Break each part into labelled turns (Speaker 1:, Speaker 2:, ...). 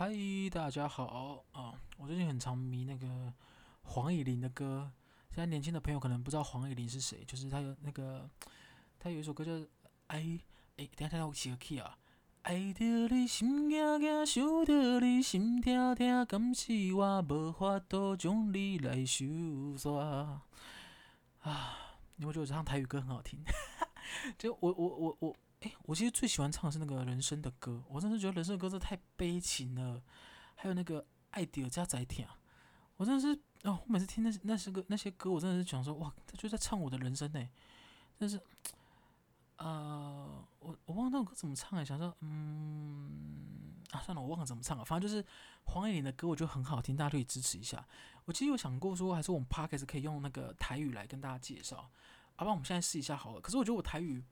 Speaker 1: 嗨，大家好啊！我最近很常迷那个黄乙玲的歌。现在年轻的朋友可能不知道黄乙玲是谁，就是他有那个，他有一首歌叫《爱》。哎，等下等下，我起个 key 啊！爱着你心惊惊，想着你心痛痛，敢是我无法度将你来收煞啊！你会觉得我唱台语歌很好听？就我我我我。哎，我其实最喜欢唱的是那个人生的歌，我真的觉得人生的歌真的太悲情了。还有那个爱迪尔加载甜，我真的是哦，我每次听那那些歌那些歌，我真的是想说哇，他就在唱我的人生呢。但是，呃，我我忘了那首歌怎么唱哎，想说嗯啊，算了，我忘了怎么唱了。反正就是黄乙玲的歌，我觉得很好听，大家可以支持一下。我其实有想过说，还是我们 Podcast 可以用那个台语来跟大家介绍，好吧我们现在试一下好了。可是我觉得我台语。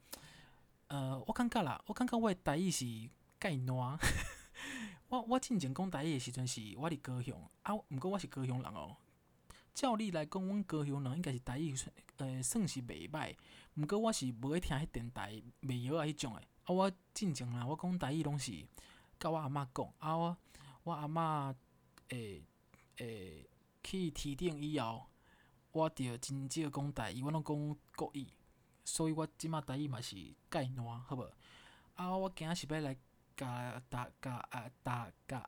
Speaker 1: 呃，我感觉啦，我感觉我的台语是介烂。我我进前讲台语的时阵是我伫高雄啊，毋过我是高雄人哦。照理来讲，阮高雄人应该是台语算呃算是袂歹。毋过我是无爱听迄电台袂晓啊迄种诶。啊，我进前啦，我讲台语拢是甲我阿嬷讲啊，我我阿嬷诶诶去天顶以后，我着真少讲台语，我拢讲国语。所以我即马台语嘛是介烂，好无？啊，我今仔是要来甲大家啊，大家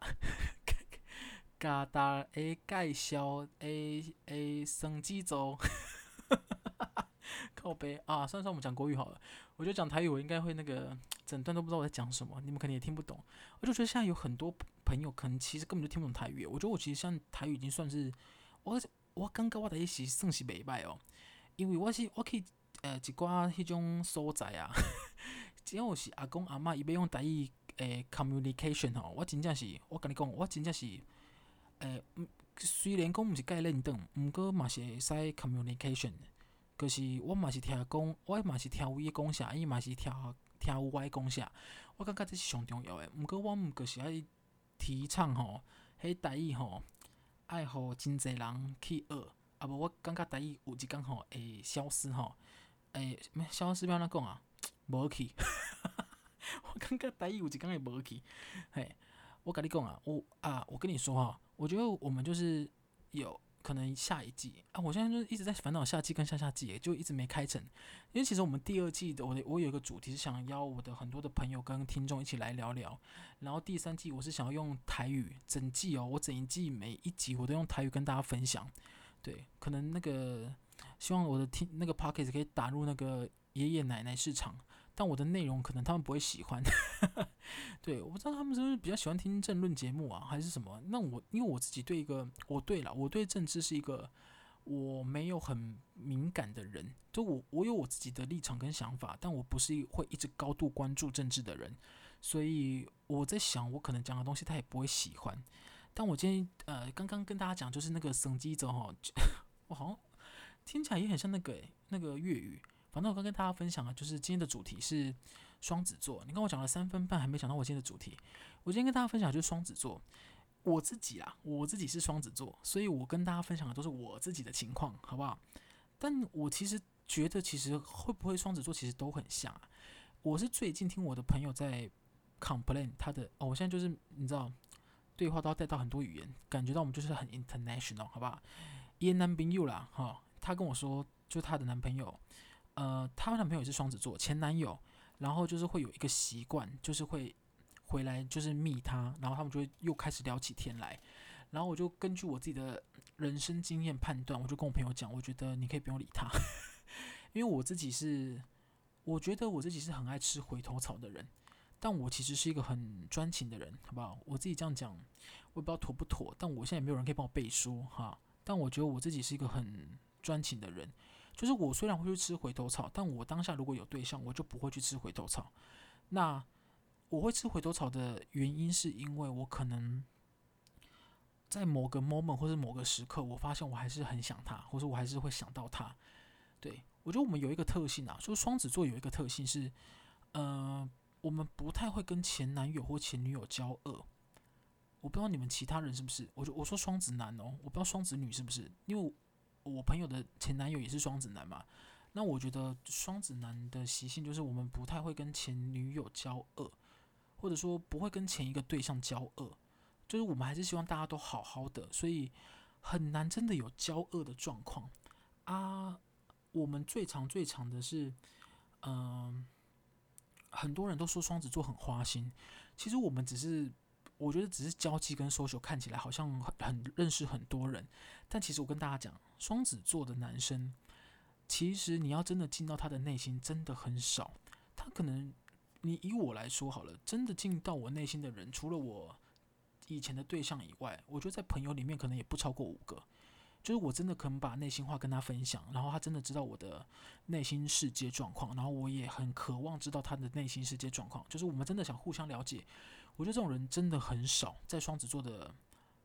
Speaker 1: 甲大家介绍诶诶，双子座，靠北啊！算算我们讲国语好了。我觉得讲台语，我应该会那个整段都不知道我在讲什么，你们肯定也听不懂。我就觉得现在有很多朋友可能其实根本就听不懂台语。我觉得我其实像台语已经算是我我感觉我的意思算是袂歹哦，因为我是我可以。呃，一寡迄种所在啊，只要是阿公阿嬷伊要用台语诶 communication 吼，我真正是，我甲你讲，我真正是，诶、呃，虽然讲毋是介认同，毋过嘛是会使 communication，可是我嘛是听讲，我嘛是听伊讲啥，伊嘛是听听我讲啥，我感觉这是上重要诶。毋过我毋过是爱提倡吼，迄台语吼，爱互真侪人去学，啊无我感觉台语有一工吼会消失吼。诶、欸，没消失，不要那讲啊，无去。我感觉台语有一工会无去。嘿，我跟你讲啊，我啊，我跟你说哈，我觉得我们就是有可能下一季啊，我现在就一直在烦恼下季跟下下季，就一直没开成。因为其实我们第二季的我的我有一个主题是想邀我的很多的朋友跟听众一起来聊聊，然后第三季我是想要用台语整季哦，我整一季每一集我都用台语跟大家分享。对，可能那个。希望我的听那个 podcast 可以打入那个爷爷奶奶市场，但我的内容可能他们不会喜欢。对，我不知道他们是不是比较喜欢听政论节目啊，还是什么？那我因为我自己对一个，我对了，我对政治是一个我没有很敏感的人，就我我有我自己的立场跟想法，但我不是会一直高度关注政治的人，所以我在想，我可能讲的东西他也不会喜欢。但我今天呃刚刚跟大家讲，就是那个省机者哈，我好像。听起来也很像那个，那个粤语。反正我刚跟大家分享的，就是今天的主题是双子座。你跟我讲了三分半，还没讲到我今天的主题。我今天跟大家分享就是双子座。我自己啊，我自己是双子座，所以我跟大家分享的都是我自己的情况，好不好？但我其实觉得，其实会不会双子座其实都很像啊。我是最近听我的朋友在 complain 他的哦，我现在就是你知道，对话都要带到很多语言，感觉到我们就是很 international，好不好？也男朋友啦，哈。她跟我说，就她的男朋友，呃，她男朋友也是双子座，前男友，然后就是会有一个习惯，就是会回来就是密她，然后他们就会又开始聊起天来，然后我就根据我自己的人生经验判断，我就跟我朋友讲，我觉得你可以不用理他，因为我自己是，我觉得我自己是很爱吃回头草的人，但我其实是一个很专情的人，好不好？我自己这样讲，我也不知道妥不妥，但我现在也没有人可以帮我背书哈，但我觉得我自己是一个很。专情的人，就是我虽然会去吃回头草，但我当下如果有对象，我就不会去吃回头草。那我会吃回头草的原因，是因为我可能在某个 moment 或者某个时刻，我发现我还是很想他，或者我还是会想到他。对，我觉得我们有一个特性啊，说双子座有一个特性是，呃，我们不太会跟前男友或前女友交恶。我不知道你们其他人是不是？我就我说双子男哦，我不知道双子女是不是，因为。我朋友的前男友也是双子男嘛，那我觉得双子男的习性就是我们不太会跟前女友交恶，或者说不会跟前一个对象交恶，就是我们还是希望大家都好好的，所以很难真的有交恶的状况啊。我们最常最常的是，嗯、很多人都说双子座很花心，其实我们只是，我觉得只是交际跟 social 看起来好像很很认识很多人，但其实我跟大家讲，双子座的男生，其实你要真的进到他的内心，真的很少。他可能，你以我来说好了，真的进到我内心的人，除了我以前的对象以外，我觉得在朋友里面可能也不超过五个。就是我真的可能把内心话跟他分享，然后他真的知道我的内心世界状况，然后我也很渴望知道他的内心世界状况。就是我们真的想互相了解，我觉得这种人真的很少在双子座的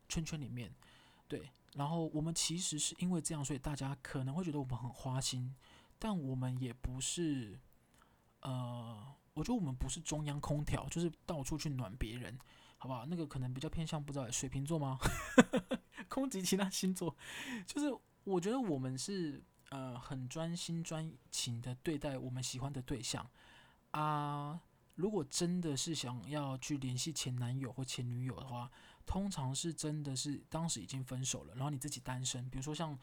Speaker 1: 圈圈里面。对，然后我们其实是因为这样，所以大家可能会觉得我们很花心，但我们也不是，呃，我觉得我们不是中央空调，就是到处去暖别人。好不好？那个可能比较偏向不知道水瓶座吗？空级其他星座，就是我觉得我们是呃很专心专情的对待我们喜欢的对象啊。如果真的是想要去联系前男友或前女友的话，通常是真的是当时已经分手了，然后你自己单身。比如说像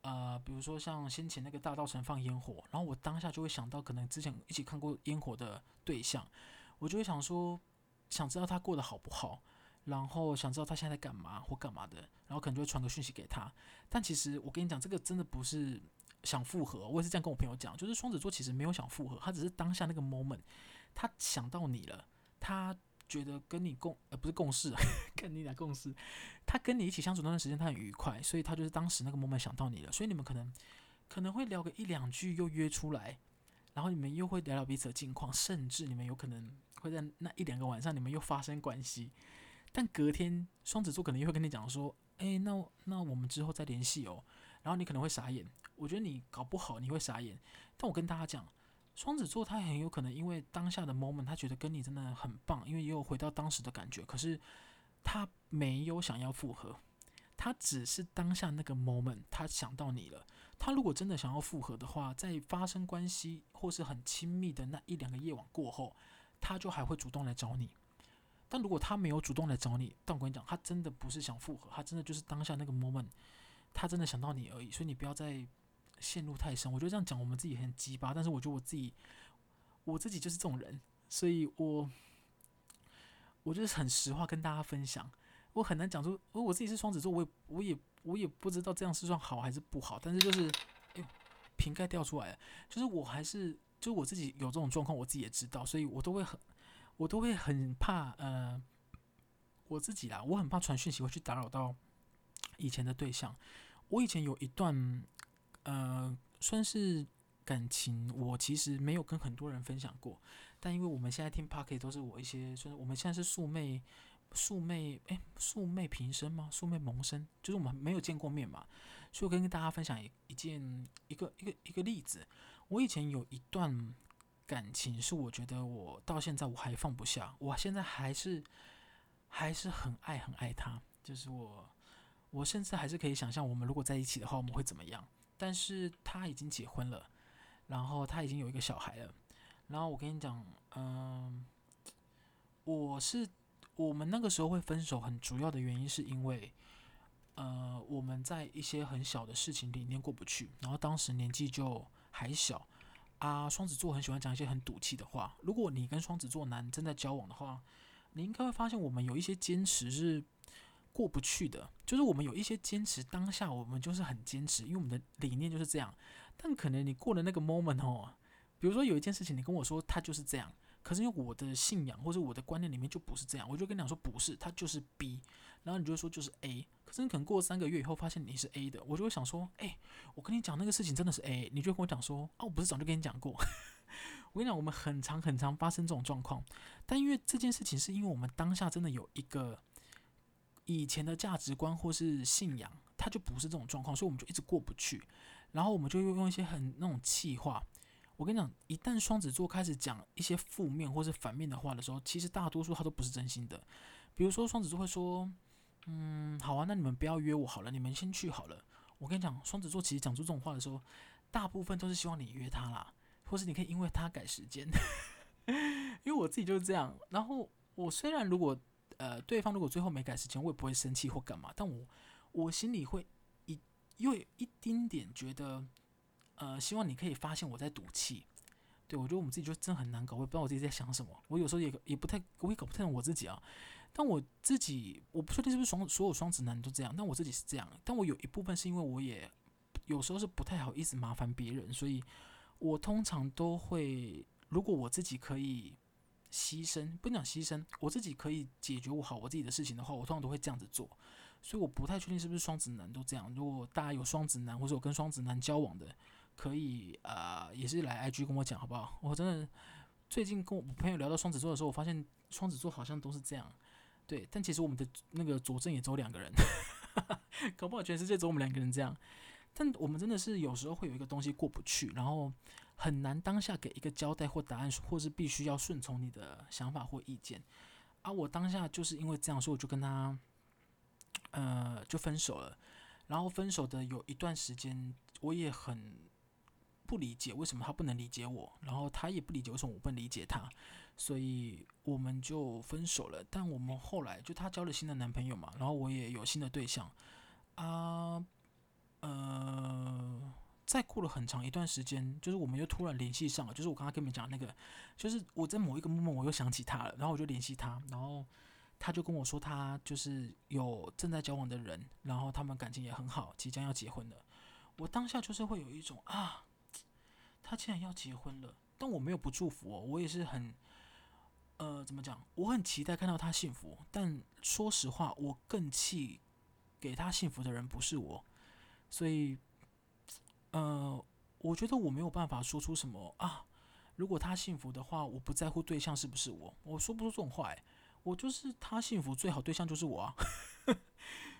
Speaker 1: 呃，比如说像先前那个大稻城放烟火，然后我当下就会想到可能之前一起看过烟火的对象，我就会想说。想知道他过得好不好，然后想知道他现在在干嘛或干嘛的，然后可能就会传个讯息给他。但其实我跟你讲，这个真的不是想复合，我也是这样跟我朋友讲，就是双子座其实没有想复合，他只是当下那个 moment，他想到你了，他觉得跟你共呃不是共事，跟你俩共事，他跟你一起相处那段时间他很愉快，所以他就是当时那个 moment 想到你了，所以你们可能可能会聊个一两句又约出来，然后你们又会聊聊彼此的近况，甚至你们有可能。会在那一两个晚上，你们又发生关系，但隔天双子座可能又会跟你讲说：“哎，那那我们之后再联系哦。”然后你可能会傻眼。我觉得你搞不好你会傻眼。但我跟大家讲，双子座他很有可能因为当下的 moment，他觉得跟你真的很棒，因为也有回到当时的感觉。可是他没有想要复合，他只是当下那个 moment，他想到你了。他如果真的想要复合的话，在发生关系或是很亲密的那一两个夜晚过后。他就还会主动来找你，但如果他没有主动来找你，但我跟你讲，他真的不是想复合，他真的就是当下那个 moment，他真的想到你而已。所以你不要再陷入太深。我觉得这样讲我们自己很鸡巴，但是我觉得我自己，我自己就是这种人，所以我，我就是很实话跟大家分享。我很难讲出，我我自己是双子座，我也我也我也不知道这样是算好还是不好，但是就是，哎，瓶盖掉出来了，就是我还是。就我自己有这种状况，我自己也知道，所以我都会很，我都会很怕，呃，我自己啦，我很怕传讯息会去打扰到以前的对象。我以前有一段，呃，算是感情，我其实没有跟很多人分享过，但因为我们现在听 Podcast 都是我一些，算是我们现在是素昧，素昧，诶，素昧平生吗？素昧萌生，就是我们没有见过面嘛，所以我跟大家分享一一件一个一个一个例子。我以前有一段感情，是我觉得我到现在我还放不下，我现在还是还是很爱很爱他，就是我我甚至还是可以想象，我们如果在一起的话，我们会怎么样。但是他已经结婚了，然后他已经有一个小孩了，然后我跟你讲，嗯，我是我们那个时候会分手，很主要的原因是因为，呃，我们在一些很小的事情里面过不去，然后当时年纪就。还小啊，双子座很喜欢讲一些很赌气的话。如果你跟双子座男正在交往的话，你应该会发现我们有一些坚持是过不去的。就是我们有一些坚持，当下我们就是很坚持，因为我们的理念就是这样。但可能你过了那个 moment 哦，比如说有一件事情，你跟我说它就是这样，可是因为我的信仰或者我的观念里面就不是这样，我就跟你讲说不是，它就是 B，然后你就说就是 A。可是你可能过三个月以后发现你是 A 的，我就会想说，哎、我跟你讲那个事情真的是 A，你就跟我讲说，啊，我不是早就跟你讲过。我跟你讲，我们很常很常发生这种状况，但因为这件事情是因为我们当下真的有一个以前的价值观或是信仰，它就不是这种状况，所以我们就一直过不去，然后我们就用一些很那种气话。我跟你讲，一旦双子座开始讲一些负面或是反面的话的时候，其实大多数他都不是真心的。比如说双子座会说。嗯，好啊，那你们不要约我好了，你们先去好了。我跟你讲，双子座其实讲出这种话的时候，大部分都是希望你约他啦，或是你可以因为他改时间。因为我自己就是这样。然后我虽然如果呃，对方如果最后没改时间，我也不会生气或干嘛，但我我心里会一又有一丁点觉得，呃，希望你可以发现我在赌气。对，我觉得我们自己就真很难搞，我也不知道我自己在想什么。我有时候也也不太，我也搞不太懂我自己啊。但我自己，我不确定是不是双所有双子男都这样，但我自己是这样。但我有一部分是因为我也有时候是不太好意思麻烦别人，所以我通常都会，如果我自己可以牺牲，不讲牺牲，我自己可以解决我好我自己的事情的话，我通常都会这样子做。所以我不太确定是不是双子男都这样。如果大家有双子男，或者我跟双子男交往的。可以啊、也是来 IG 跟我讲好不好？我真的最近跟我朋友聊到双子座的时候，我发现双子座好像都是这样，对。但其实我们的那个佐证也只有两个人，搞不好全世界只有我们两个人这样。但我们真的是有时候会有一个东西过不去，然后很难当下给一个交代或答案，或是必须要顺从你的想法或意见。而、啊、我当下就是因为这样，所以我就跟他呃就分手了。然后分手的有一段时间，我也很。不理解为什么他不能理解我，然后他也不理解为什么我不能理解他，所以我们就分手了。但我们后来就他交了新的男朋友嘛，然后我也有新的对象啊，呃再过了很长一段时间，就是我们又突然联系上了，就是我刚刚跟你们讲那个，就是我在某一个 moment 我又想起他了，然后我就联系他，然后他就跟我说他就是有正在交往的人，然后他们感情也很好，即将要结婚了。我当下就是会有一种啊。他竟然要结婚了，但我没有不祝福哦，我也是很，呃，怎么讲？我很期待看到他幸福，但说实话，我更气给他幸福的人不是我，所以，呃，我觉得我没有办法说出什么啊。如果他幸福的话，我不在乎对象是不是我，我说不出这种话，我就是他幸福最好对象就是我啊，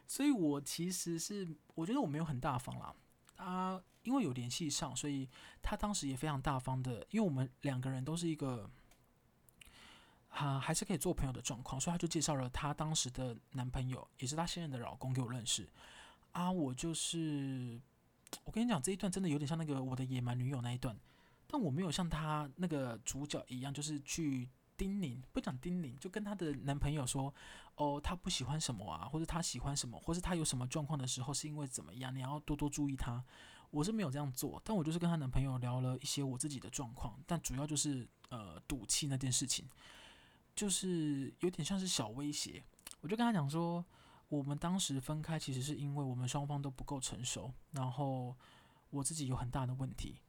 Speaker 1: 所以我其实是我觉得我没有很大方啦，啊。因为有联系上，所以他当时也非常大方的，因为我们两个人都是一个，啊，还是可以做朋友的状况，所以他就介绍了他当时的男朋友，也是他现任的老公给我认识。啊，我就是，我跟你讲，这一段真的有点像那个我的野蛮女友那一段，但我没有像他那个主角一样，就是去叮咛，不讲叮咛，就跟他的男朋友说，哦，他不喜欢什么啊，或者他喜欢什么，或是他有什么状况的时候，是因为怎么样，你要多多注意他。我是没有这样做，但我就是跟她男朋友聊了一些我自己的状况，但主要就是呃赌气那件事情，就是有点像是小威胁。我就跟他讲说，我们当时分开其实是因为我们双方都不够成熟，然后我自己有很大的问题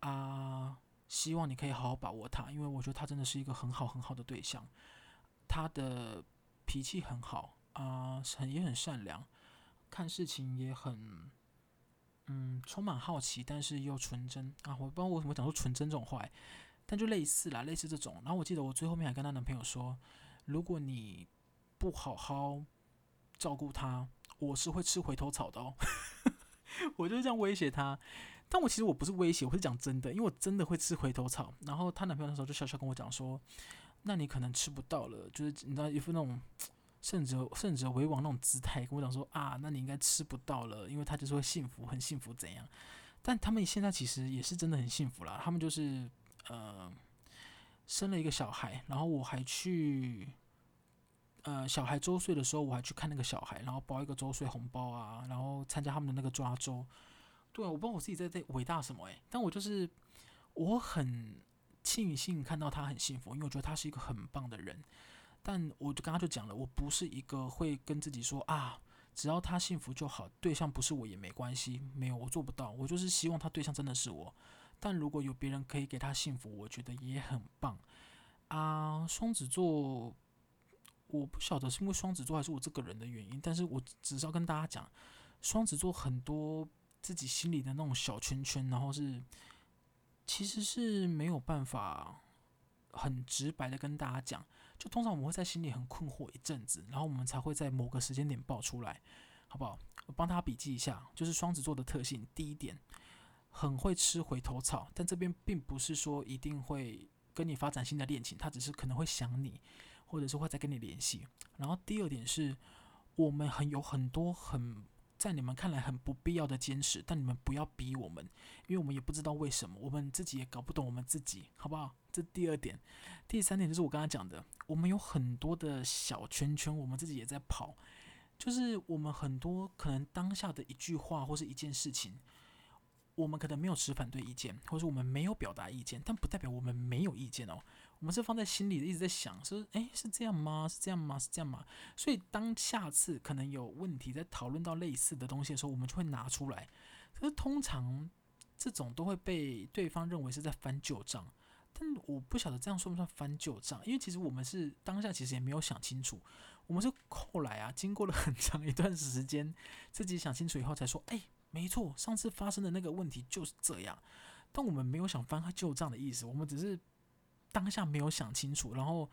Speaker 1: 啊，希望你可以好好把握他，因为我觉得他真的是一个很好很好的对象，他的脾气很好啊，很也很善良，看事情也很。嗯，充满好奇，但是又纯真啊！我不知道为什么讲说纯真这种话，但就类似啦，类似这种。然后我记得我最后面还跟她男朋友说，如果你不好好照顾他，我是会吃回头草的哦。我就是这样威胁他，但我其实我不是威胁，我是讲真的，因为我真的会吃回头草。然后她男朋友那时候就笑笑跟我讲说，那你可能吃不到了，就是你知道一副那种。胜者胜者为王那种姿态，跟我讲说啊，那你应该吃不到了，因为他就是会幸福，很幸福怎样？但他们现在其实也是真的很幸福啦。他们就是呃生了一个小孩，然后我还去呃小孩周岁的时候，我还去看那个小孩，然后包一个周岁红包啊，然后参加他们的那个抓周。对啊，我不知道我自己在在伟大什么诶、但我就是我很庆幸看到他很幸福，因为我觉得他是一个很棒的人。但我就刚刚就讲了，我不是一个会跟自己说啊，只要他幸福就好，对象不是我也没关系。没有，我做不到。我就是希望他对象真的是我。但如果有别人可以给他幸福，我觉得也很棒啊。双子座，我不晓得是因为双子座还是我这个人的原因，但是我只是要跟大家讲，双子座很多自己心里的那种小圈圈，然后是其实是没有办法很直白的跟大家讲。就通常我们会在心里很困惑一阵子，然后我们才会在某个时间点爆出来，好不好？我帮他笔记一下，就是双子座的特性。第一点，很会吃回头草，但这边并不是说一定会跟你发展新的恋情，他只是可能会想你，或者是会再跟你联系。然后第二点是，我们很有很多很在你们看来很不必要的坚持，但你们不要逼我们，因为我们也不知道为什么，我们自己也搞不懂我们自己，好不好？这第二点，第三点就是我刚刚讲的，我们有很多的小圈圈，我们自己也在跑，就是我们很多可能当下的一句话或是一件事情。我们可能没有持反对意见，或者说我们没有表达意见，但不代表我们没有意见哦。我们是放在心里的，一直在想，是，诶，是这样吗？是这样吗？是这样吗？所以当下次可能有问题，在讨论到类似的东西的时候，我们就会拿出来。可是通常这种都会被对方认为是在翻旧账，但我不晓得这样算不算翻旧账，因为其实我们是当下其实也没有想清楚，我们是后来啊，经过了很长一段时间，自己想清楚以后才说，诶。没错，上次发生的那个问题就是这样，但我们没有想翻开旧账的意思，我们只是当下没有想清楚，然后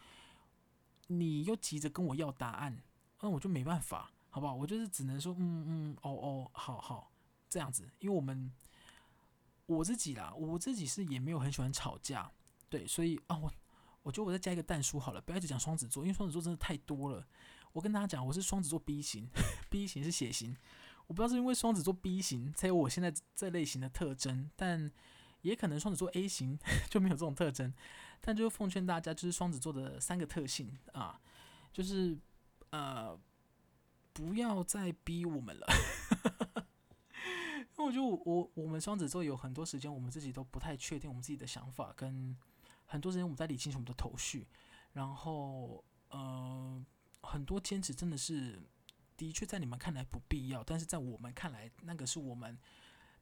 Speaker 1: 你又急着跟我要答案，那我就没办法，好不好？我就是只能说，嗯嗯，哦哦，好好，这样子，因为我们我自己啦，我自己是也没有很喜欢吵架，对，所以啊，我我觉得我再加一个蛋书好了，不要一直讲双子座，因为双子座真的太多了。我跟大家讲，我是双子座 B 型，B 型是血型。我不知道是因为双子座 B 型才有我现在这类型的特征，但也可能双子座 A 型 就没有这种特征。但就奉劝大家，就是双子座的三个特性啊，就是呃，不要再逼我们了。因为我觉得我我们双子座有很多时间，我们自己都不太确定我们自己的想法，跟很多时间我们在理清楚我们的头绪，然后呃，很多坚持真的是。的确，在你们看来不必要，但是在我们看来，那个是我们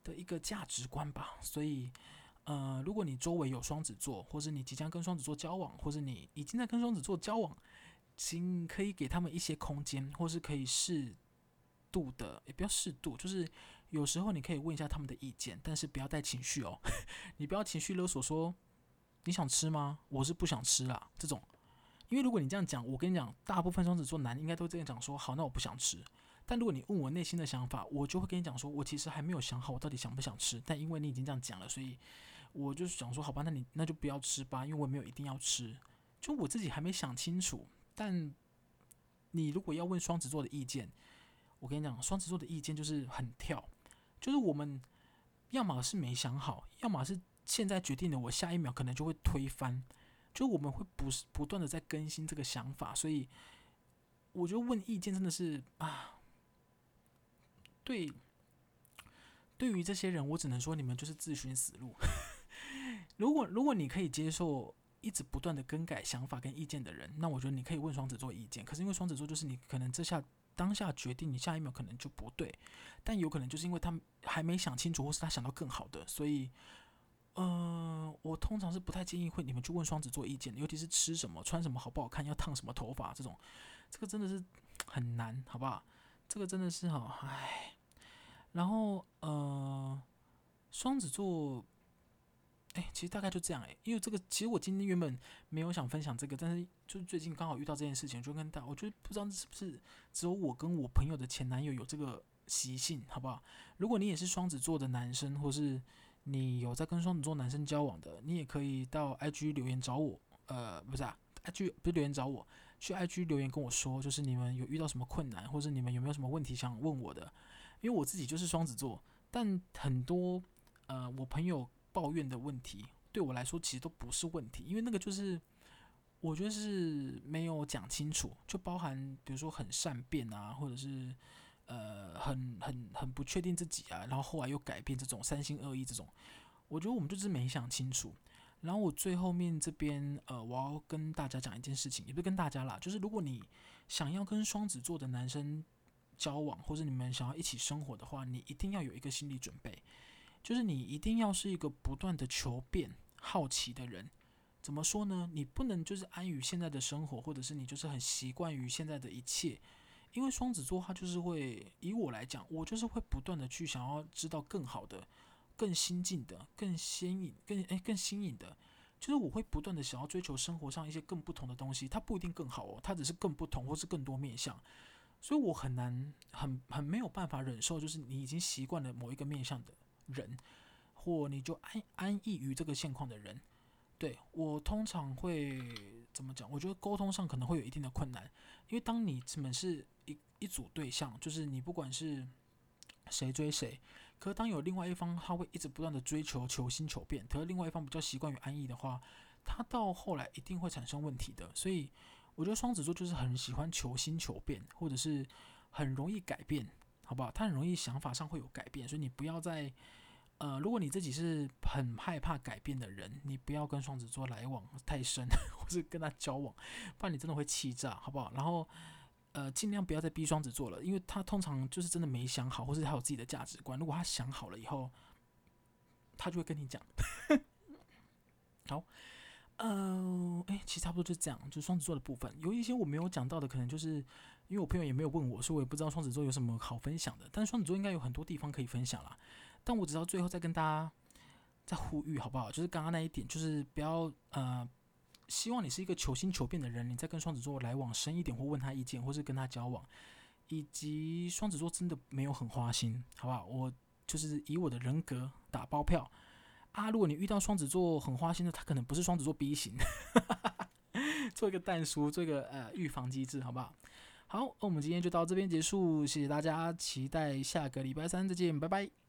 Speaker 1: 的一个价值观吧。所以，呃，如果你周围有双子座，或者你即将跟双子座交往，或者你已经在跟双子座交往，请可以给他们一些空间，或是可以适度的，也不要适度，就是有时候你可以问一下他们的意见，但是不要带情绪哦，你不要情绪勒索说你想吃吗？我是不想吃啦，这种。因为如果你这样讲，我跟你讲，大部分双子座男应该都这样讲，说好，那我不想吃。但如果你问我内心的想法，我就会跟你讲说，我其实还没有想好我到底想不想吃。但因为你已经这样讲了，所以我就是想说，好吧，那你那就不要吃吧，因为我没有一定要吃，就我自己还没想清楚。但你如果要问双子座的意见，我跟你讲，双子座的意见就是很跳，就是我们要么是没想好，要么是现在决定了，我下一秒可能就会推翻。就我们会不是不断的在更新这个想法，所以我觉得问意见真的是啊，对，对于这些人，我只能说你们就是自寻死路。如果如果你可以接受一直不断的更改想法跟意见的人，那我觉得你可以问双子座意见。可是因为双子座就是你可能这下当下决定，你下一秒可能就不对，但有可能就是因为他还没想清楚，或是他想到更好的，所以。嗯、我通常是不太建议会你们去问双子座意见，尤其是吃什么、穿什么好不好看、要烫什么头发这种，这个真的是很难，好不好？这个真的是哈，唉。然后呃，双子座，哎，其实大概就这样哎，因为这个其实我今天原本没有想分享这个，但是就是最近刚好遇到这件事情，就跟大，我觉得不知道是不是只有我跟我朋友的前男友有这个习性，好不好？如果你也是双子座的男生，或是你有在跟双子座男生交往的，你也可以到 IG 留言找我，呃，不是啊，IG 不是留言找我，去 IG 留言跟我说，就是你们有遇到什么困难，或者你们有没有什么问题想问我的，因为我自己就是双子座，但很多呃我朋友抱怨的问题，对我来说其实都不是问题，因为那个就是我觉得是没有讲清楚，就包含比如说很善变啊，或者是。呃，很很很不确定自己啊，然后后来又改变这种三心二意这种，我觉得我们就是没想清楚。然后我最后面这边，呃，我要跟大家讲一件事情，也不是跟大家啦，就是如果你想要跟双子座的男生交往，或者你们想要一起生活的话，你一定要有一个心理准备，就是你一定要是一个不断的求变、好奇的人。怎么说呢？你不能就是安于现在的生活，或者是你就是很习惯于现在的一切。因为双子座，他就是会以我来讲，我就是会不断的去想要知道更好的、更新进的、更鲜颖、更诶更新颖的，就是我会不断的想要追求生活上一些更不同的东西。它不一定更好哦，它只是更不同，或是更多面向。所以我很难、很很没有办法忍受，就是你已经习惯了某一个面向的人，或你就安安逸于这个现况的人。对，我通常会怎么讲？我觉得沟通上可能会有一定的困难，因为当你们是一一组对象，就是你不管是谁追谁。可是当有另外一方他会一直不断的追求求新求变，可是另外一方比较习惯于安逸的话，他到后来一定会产生问题的。所以我觉得双子座就是很喜欢求新求变，或者是很容易改变，好不好？他很容易想法上会有改变，所以你不要再呃，如果你自己是很害怕改变的人，你不要跟双子座来往太深，或是跟他交往，不然你真的会气炸，好不好？然后。呃，尽量不要再逼双子座了，因为他通常就是真的没想好，或是他有自己的价值观。如果他想好了以后，他就会跟你讲。好，嗯、呃，诶，其实差不多就这样，就是双子座的部分。有一些我没有讲到的，可能就是因为我朋友也没有问我，所以我也不知道双子座有什么好分享的。但是双子座应该有很多地方可以分享啦。但我只要最后再跟大家再呼吁，好不好？就是刚刚那一点，就是不要呃。希望你是一个求新求变的人，你再跟双子座来往深一点，或问他意见，或是跟他交往，以及双子座真的没有很花心，好不好？我就是以我的人格打包票啊！如果你遇到双子座很花心的，他可能不是双子座 B 型，做一个蛋叔，做一个呃预防机制，好不好？好，那我们今天就到这边结束，谢谢大家，期待下个礼拜三再见，拜拜。